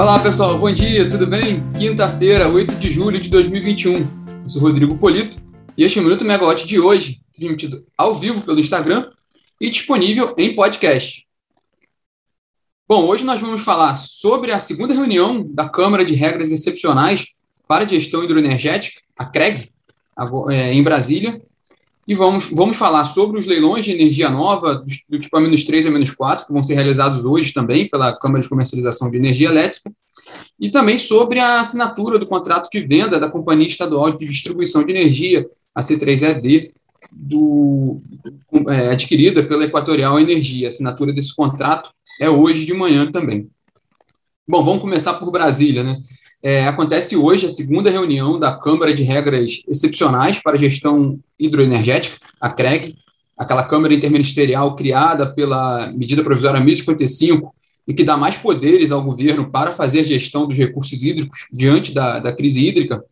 Olá pessoal, bom dia, tudo bem? Quinta-feira, 8 de julho de 2021. Eu sou Rodrigo Polito e este é o Minuto Megawatt de hoje, transmitido ao vivo pelo Instagram e disponível em podcast. Bom, hoje nós vamos falar sobre a segunda reunião da Câmara de Regras Excepcionais para Gestão Hidroenergética, a CREG, é, em Brasília, e vamos, vamos falar sobre os leilões de energia nova do, tipo A-3 e A-4, que vão ser realizados hoje também pela Câmara de Comercialização de Energia Elétrica, e também sobre a assinatura do contrato de venda da Companhia Estadual de Distribuição de Energia, a C3ED, do, é, adquirida pela Equatorial Energia. A assinatura desse contrato é hoje de manhã também. Bom, vamos começar por Brasília, né? É, acontece hoje a segunda reunião da Câmara de Regras Excepcionais para Gestão Hidroenergética, a CREG, aquela Câmara Interministerial criada pela medida provisória 1055 e que dá mais poderes ao governo para fazer gestão dos recursos hídricos diante da, da crise hídrica.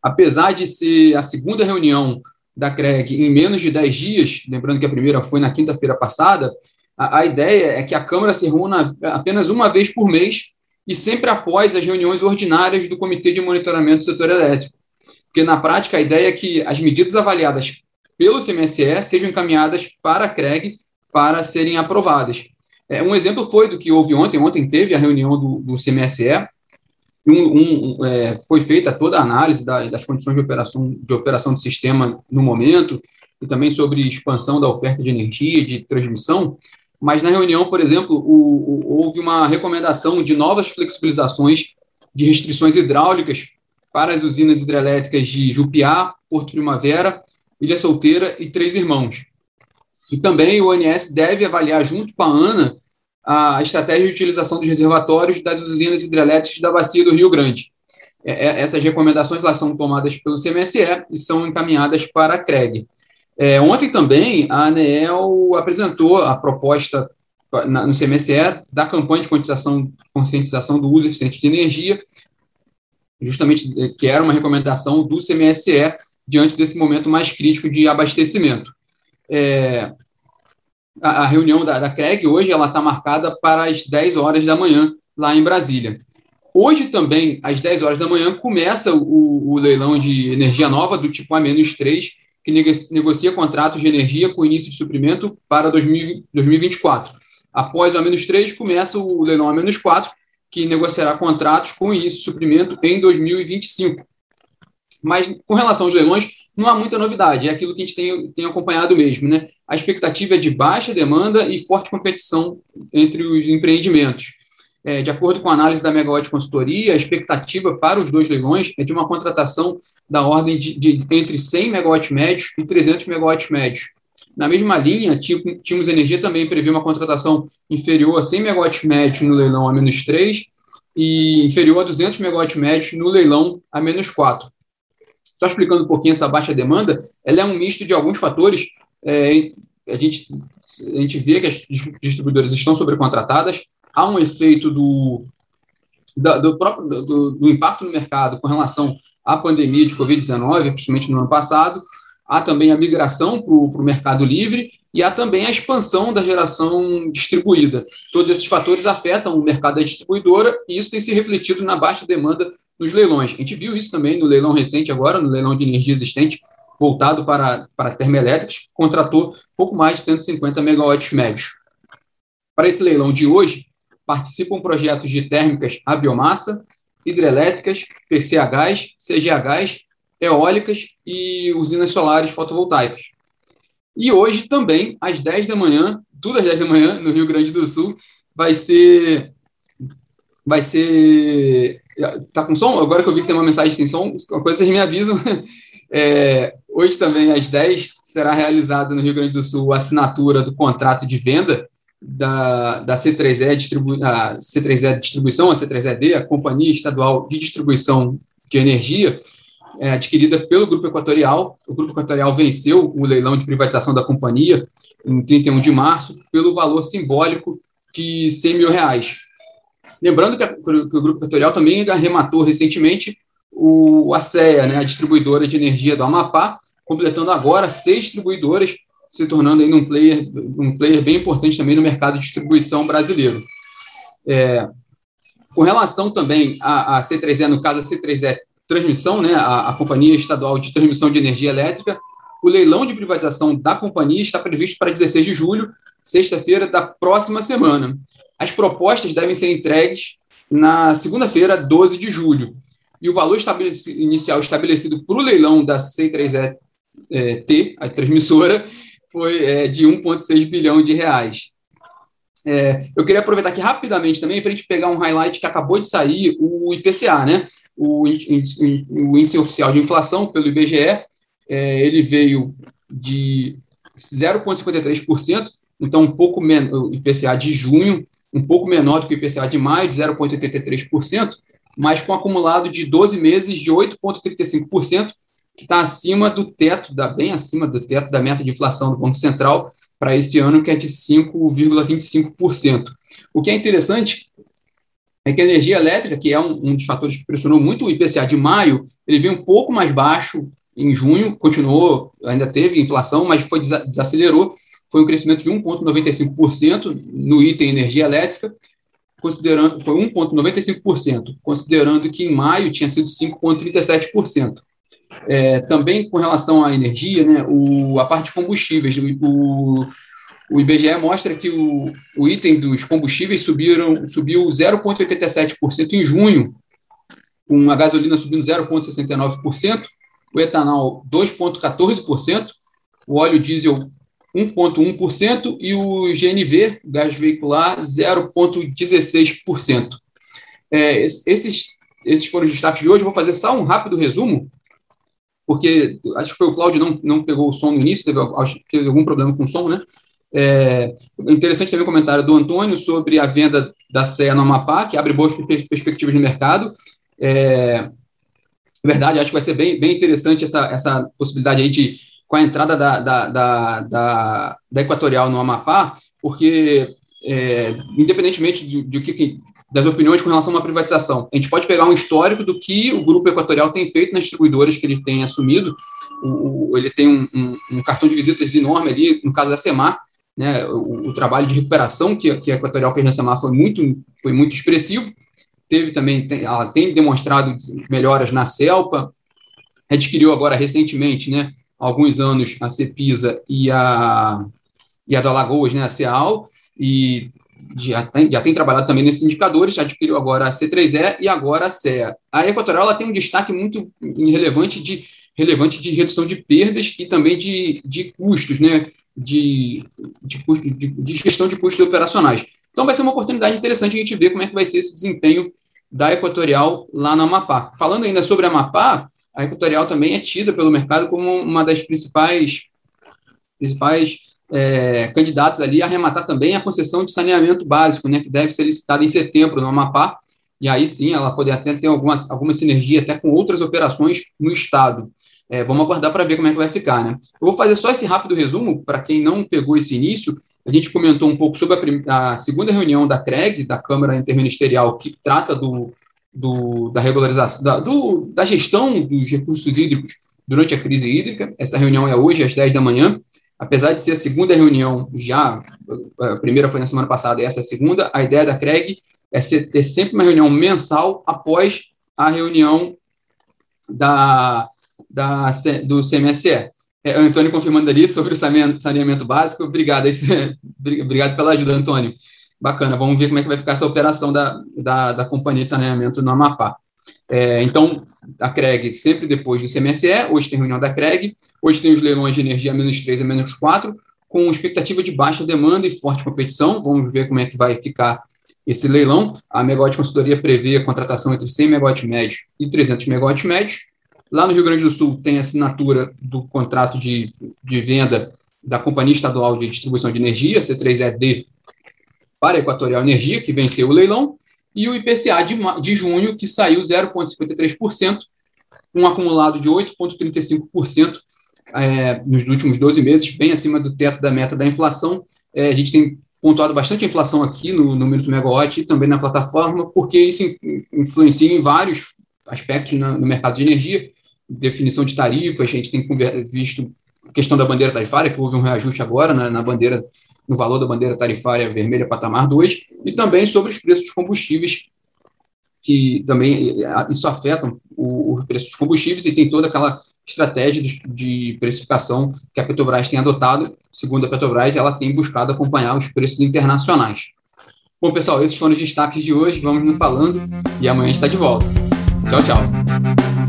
Apesar de ser a segunda reunião da CREG em menos de 10 dias, lembrando que a primeira foi na quinta-feira passada, a, a ideia é que a Câmara se reúna apenas uma vez por mês e sempre após as reuniões ordinárias do Comitê de Monitoramento do Setor Elétrico. Porque, na prática, a ideia é que as medidas avaliadas pelo CMSE sejam encaminhadas para a CREG para serem aprovadas. É, um exemplo foi do que houve ontem. Ontem teve a reunião do, do CMSE, um, um, é, foi feita toda a análise da, das condições de operação, de operação do sistema no momento, e também sobre expansão da oferta de energia, de transmissão, mas na reunião, por exemplo, o, o, houve uma recomendação de novas flexibilizações de restrições hidráulicas para as usinas hidrelétricas de Jupiá, Porto Primavera, Ilha Solteira e Três Irmãos. E também o ONS deve avaliar, junto com a ANA, a estratégia de utilização dos reservatórios das usinas hidrelétricas da Bacia do Rio Grande. É, é, essas recomendações elas são tomadas pelo CMSE e são encaminhadas para a CREG. É, ontem também a ANEEL apresentou a proposta na, no CMSE da campanha de conscientização, conscientização do uso eficiente de energia, justamente é, que era uma recomendação do CMSE diante desse momento mais crítico de abastecimento. É, a, a, reunião da, da CREG hoje ela está marcada para as 10 horas da manhã lá em Brasília. Hoje também, às 10 horas da manhã, começa o, o leilão de energia nova do tipo A-3, que negocia contratos de energia com início de suprimento para 2024. Após o A-3, começa o leilão A-4, que negociará contratos com início de suprimento em 2025. Mas, com relação aos leilões, não há muita novidade, é aquilo que a gente tem, tem acompanhado mesmo. Né? A expectativa é de baixa demanda e forte competição entre os empreendimentos. É, de acordo com a análise da Megawatt Consultoria, a expectativa para os dois leilões é de uma contratação da ordem de, de entre 100 megawatts médios e 300 megawatts médios. Na mesma linha, Timos Energia também prevê uma contratação inferior a 100 megawatts médios no leilão a menos 3 e inferior a 200 megawatts médios no leilão a menos 4. Só explicando um pouquinho essa baixa demanda, ela é um misto de alguns fatores. É, a, gente, a gente vê que as distribuidoras estão sobrecontratadas, há um efeito do, da, do próprio do, do, impacto no mercado com relação à pandemia de Covid-19, principalmente no ano passado. Há também a migração para o mercado livre e há também a expansão da geração distribuída. Todos esses fatores afetam o mercado da distribuidora e isso tem se refletido na baixa demanda nos leilões. A gente viu isso também no leilão recente agora, no leilão de energia existente, voltado para, para termoelétricas, que contratou pouco mais de 150 megawatts médios. Para esse leilão de hoje, participam projetos de térmicas a biomassa, hidrelétricas, PCHs, CGHs, eólicas e usinas solares fotovoltaicas. E hoje também, às 10 da manhã, tudo às 10 da manhã, no Rio Grande do Sul, vai ser. Vai ser. Tá com som? Agora que eu vi que tem uma mensagem sem som, uma coisa vocês me avisam. É, hoje também, às 10, será realizada no Rio Grande do Sul a assinatura do contrato de venda da, da C3E, distribu a C3E Distribuição, a C3ED, a Companhia Estadual de Distribuição de Energia, é, adquirida pelo Grupo Equatorial. O Grupo Equatorial venceu o leilão de privatização da companhia em 31 de março pelo valor simbólico de 100 mil reais. Lembrando que, a, que o Grupo Equatorial também arrematou recentemente o, a CEA, né, a distribuidora de energia do Amapá, completando agora seis distribuidoras se tornando ainda um player, um player bem importante também no mercado de distribuição brasileiro. É, Com relação também à, à C3E, no caso a C3E Transmissão, né, a, a Companhia Estadual de Transmissão de Energia Elétrica, o leilão de privatização da companhia está previsto para 16 de julho, sexta-feira da próxima semana. As propostas devem ser entregues na segunda-feira, 12 de julho. E o valor estabelecido, inicial estabelecido para o leilão da C3ET, é, a transmissora, foi é, de 1,6 bilhão de reais. É, eu queria aproveitar aqui rapidamente também para a gente pegar um highlight que acabou de sair, o IPCA, né? O, o índice oficial de inflação pelo IBGE, é, ele veio de 0,53%, então um pouco menos, o IPCA de junho, um pouco menor do que o IPCA de maio, de 0,83%, mas com acumulado de 12 meses de 8,35%, que está acima do teto, da, bem acima do teto da meta de inflação do Banco Central para esse ano, que é de 5,25%. O que é interessante é que a energia elétrica, que é um, um, dos fatores que pressionou muito o IPCA de maio, ele veio um pouco mais baixo em junho, continuou, ainda teve inflação, mas foi desacelerou, foi um crescimento de 1,95% no item energia elétrica, considerando foi 1,95%, considerando que em maio tinha sido 5,37%. É, também com relação à energia, né, o, a parte de combustíveis, o, o IBGE mostra que o, o item dos combustíveis subiram, subiu 0,87% em junho, com a gasolina subindo 0,69%, o etanol 2,14%, o óleo diesel 1,1% e o GNV, gás veicular, 0,16%. É, esses, esses foram os destaques de hoje. Vou fazer só um rápido resumo, porque acho que foi o Cláudio não, não pegou o som no início, teve, acho que teve algum problema com o som, né? É, interessante também o comentário do Antônio sobre a venda da CEA no Amapá, que abre boas perspectivas no mercado. É, verdade, acho que vai ser bem, bem interessante essa, essa possibilidade aí de com a entrada da, da, da, da, da Equatorial no Amapá, porque, é, independentemente de, de que, das opiniões com relação a uma privatização, a gente pode pegar um histórico do que o Grupo Equatorial tem feito nas distribuidoras que ele tem assumido. O, o, ele tem um, um, um, cartão de visitas enorme ali, no caso da SEMAR, né, o, o trabalho de recuperação que, que a Equatorial fez na SEMAR foi muito, foi muito expressivo. Teve também, tem, ela tem demonstrado melhoras na CELPA, adquiriu agora recentemente, né, alguns anos a CEPISA e a, e a do Alagoas, né, a CEAL, e já tem, já tem trabalhado também nesses indicadores, já adquiriu agora a C3E e agora a CEA. A Equatorial ela tem um destaque muito relevante de, relevante de redução de perdas e também de, de custos, né, de, de, custo, de, de gestão de custos operacionais. Então vai ser uma oportunidade interessante a gente ver como é que vai ser esse desempenho da Equatorial lá no Amapá. Falando ainda sobre a Amapá, a Equatorial também é tida pelo mercado como uma das principais, principais é, candidatos ali a arrematar também a concessão de saneamento básico, né, que deve ser licitada em setembro no Amapá, e aí sim ela poder até ter alguma, alguma sinergia até com outras operações no Estado. É, vamos aguardar para ver como é que vai ficar. Né? Eu vou fazer só esse rápido resumo, para quem não pegou esse início, a gente comentou um pouco sobre a, a segunda reunião da CREG, da Câmara Interministerial, que trata do, do, da regularização, da, do, da gestão dos recursos hídricos durante a crise hídrica. Essa reunião é hoje, às 10 da manhã. Apesar de ser a segunda reunião, já a primeira foi na semana passada e essa é a segunda, a ideia da CREG é ser, ter sempre uma reunião mensal após a reunião da, da, do CMSE. É, Antônio confirmando ali sobre o saneamento básico. Obrigado, obrigado pela ajuda, Antônio. Bacana, vamos ver como é que vai ficar essa operação da, da, da companhia de saneamento no Amapá. É, então, a CREG sempre depois do CMSE, hoje tem reunião da CREG, hoje tem os leilões de energia menos 3 a menos 4, com expectativa de baixa demanda e forte competição. Vamos ver como é que vai ficar esse leilão. A Megawatt Consultoria prevê a contratação entre 100 MW médio e 300 MW médio. Lá no Rio Grande do Sul tem assinatura do contrato de, de venda da Companhia Estadual de Distribuição de Energia, C3ED, para a Equatorial Energia, que venceu o leilão, e o IPCA de, de junho, que saiu 0,53%, um acumulado de 8,35% é, nos últimos 12 meses, bem acima do teto da meta da inflação. É, a gente tem pontuado bastante a inflação aqui no, no Minuto Megawatt e também na plataforma, porque isso influencia em vários aspectos na, no mercado de energia, definição de tarifas, a gente tem visto a questão da bandeira tarifária, que houve um reajuste agora na, na bandeira no valor da bandeira tarifária vermelha patamar 2, e também sobre os preços dos combustíveis, que também isso afeta o, o preço dos combustíveis e tem toda aquela estratégia de, precificação que a Petrobras tem adotado. Segundo a Petrobras, ela tem buscado acompanhar os preços internacionais. Bom, pessoal, esses foram os destaques de hoje. Vamos nos falando e amanhã está de volta. Tchau, tchau.